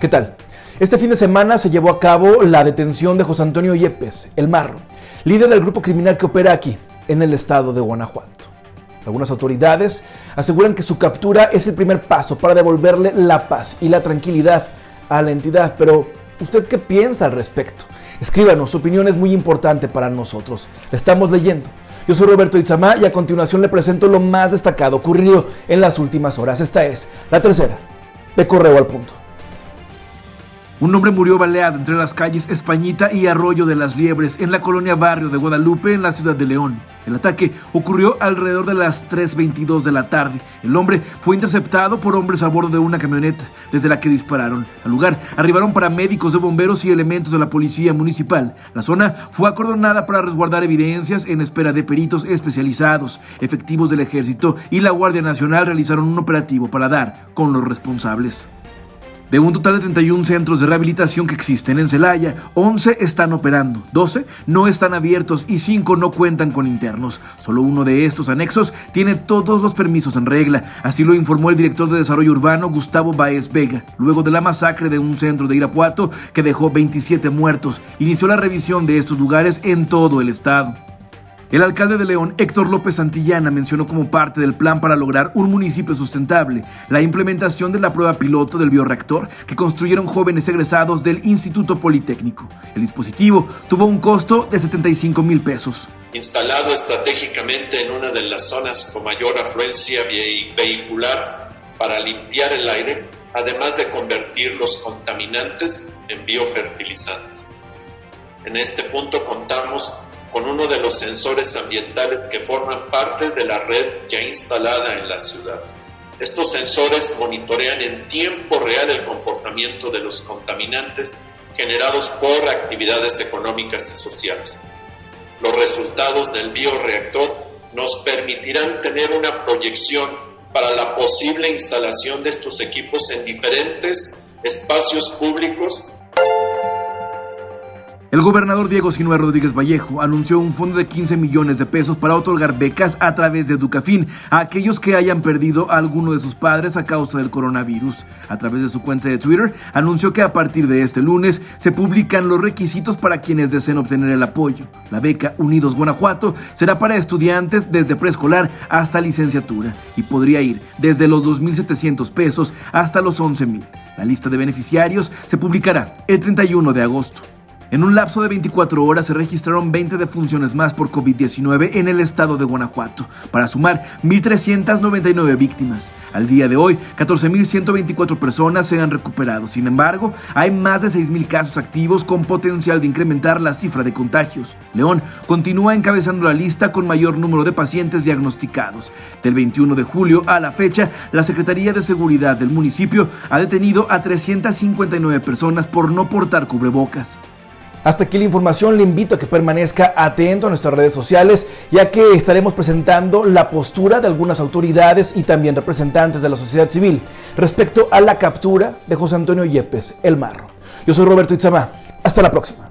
¿Qué tal? Este fin de semana se llevó a cabo la detención de José Antonio Yepes, el Marro, líder del grupo criminal que opera aquí, en el estado de Guanajuato. Algunas autoridades aseguran que su captura es el primer paso para devolverle la paz y la tranquilidad a la entidad, pero ¿usted qué piensa al respecto? Escríbanos, su opinión es muy importante para nosotros. La estamos leyendo. Yo soy Roberto Itzamá y a continuación le presento lo más destacado ocurrido en las últimas horas. Esta es la tercera de Correo al Punto. Un hombre murió baleado entre las calles Españita y Arroyo de las Liebres en la colonia Barrio de Guadalupe en la ciudad de León. El ataque ocurrió alrededor de las 3.22 de la tarde. El hombre fue interceptado por hombres a bordo de una camioneta desde la que dispararon. Al lugar arribaron paramédicos de bomberos y elementos de la policía municipal. La zona fue acordonada para resguardar evidencias en espera de peritos especializados. Efectivos del ejército y la Guardia Nacional realizaron un operativo para dar con los responsables. De un total de 31 centros de rehabilitación que existen en Celaya, 11 están operando, 12 no están abiertos y 5 no cuentan con internos. Solo uno de estos anexos tiene todos los permisos en regla, así lo informó el director de Desarrollo Urbano Gustavo Baez Vega, luego de la masacre de un centro de Irapuato que dejó 27 muertos. Inició la revisión de estos lugares en todo el estado. El alcalde de León, Héctor López Santillana, mencionó como parte del plan para lograr un municipio sustentable la implementación de la prueba piloto del bioreactor que construyeron jóvenes egresados del Instituto Politécnico. El dispositivo tuvo un costo de 75 mil pesos. Instalado estratégicamente en una de las zonas con mayor afluencia vehicular para limpiar el aire, además de convertir los contaminantes en biofertilizantes. En este punto contamos con uno de los sensores ambientales que forman parte de la red ya instalada en la ciudad. Estos sensores monitorean en tiempo real el comportamiento de los contaminantes generados por actividades económicas y sociales. Los resultados del bioreactor nos permitirán tener una proyección para la posible instalación de estos equipos en diferentes espacios públicos el gobernador Diego Sinue Rodríguez Vallejo anunció un fondo de 15 millones de pesos para otorgar becas a través de Educafin a aquellos que hayan perdido a alguno de sus padres a causa del coronavirus. A través de su cuenta de Twitter, anunció que a partir de este lunes se publican los requisitos para quienes deseen obtener el apoyo. La beca Unidos Guanajuato será para estudiantes desde preescolar hasta licenciatura y podría ir desde los 2.700 pesos hasta los 11.000. La lista de beneficiarios se publicará el 31 de agosto. En un lapso de 24 horas se registraron 20 defunciones más por COVID-19 en el estado de Guanajuato, para sumar 1.399 víctimas. Al día de hoy, 14.124 personas se han recuperado. Sin embargo, hay más de 6.000 casos activos con potencial de incrementar la cifra de contagios. León continúa encabezando la lista con mayor número de pacientes diagnosticados. Del 21 de julio a la fecha, la Secretaría de Seguridad del municipio ha detenido a 359 personas por no portar cubrebocas. Hasta aquí la información, le invito a que permanezca atento a nuestras redes sociales, ya que estaremos presentando la postura de algunas autoridades y también representantes de la sociedad civil respecto a la captura de José Antonio Yepes, el Marro. Yo soy Roberto Itzamá, hasta la próxima.